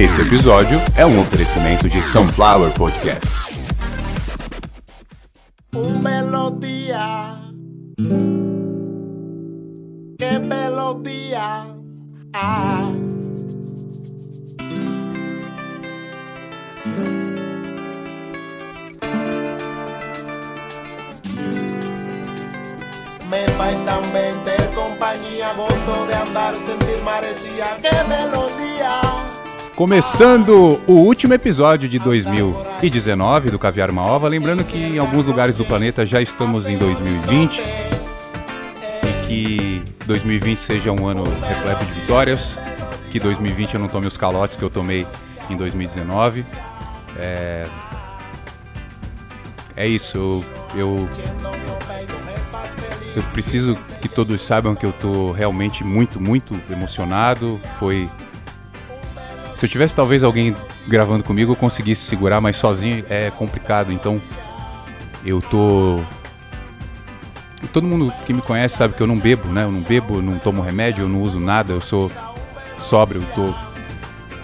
Esse episódio é um oferecimento de Sunflower Podcast. Un melodía. Qué melodía. Ah. Me faltan 20 compañía, gosto de andar, sentir marecía, qué melodía. Começando o último episódio de 2019 do Caviar Uma Ova, lembrando que em alguns lugares do planeta já estamos em 2020 e que 2020 seja um ano repleto de vitórias, que 2020 eu não tome os calotes que eu tomei em 2019. É, é isso, eu, eu, preciso que todos saibam que eu tô realmente muito, muito emocionado. Foi se eu tivesse talvez alguém gravando comigo, eu conseguisse segurar, mas sozinho é complicado. Então eu tô. Todo mundo que me conhece sabe que eu não bebo, né? Eu não bebo, não tomo remédio, eu não uso nada, eu sou sóbrio, eu tô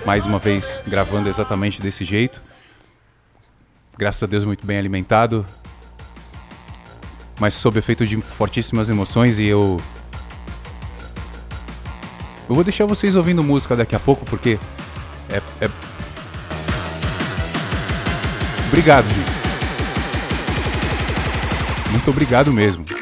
mais uma vez gravando exatamente desse jeito. Graças a Deus muito bem alimentado. Mas sob efeito de fortíssimas emoções e eu. Eu vou deixar vocês ouvindo música daqui a pouco porque é, é... Obrigado, gente. Muito obrigado mesmo.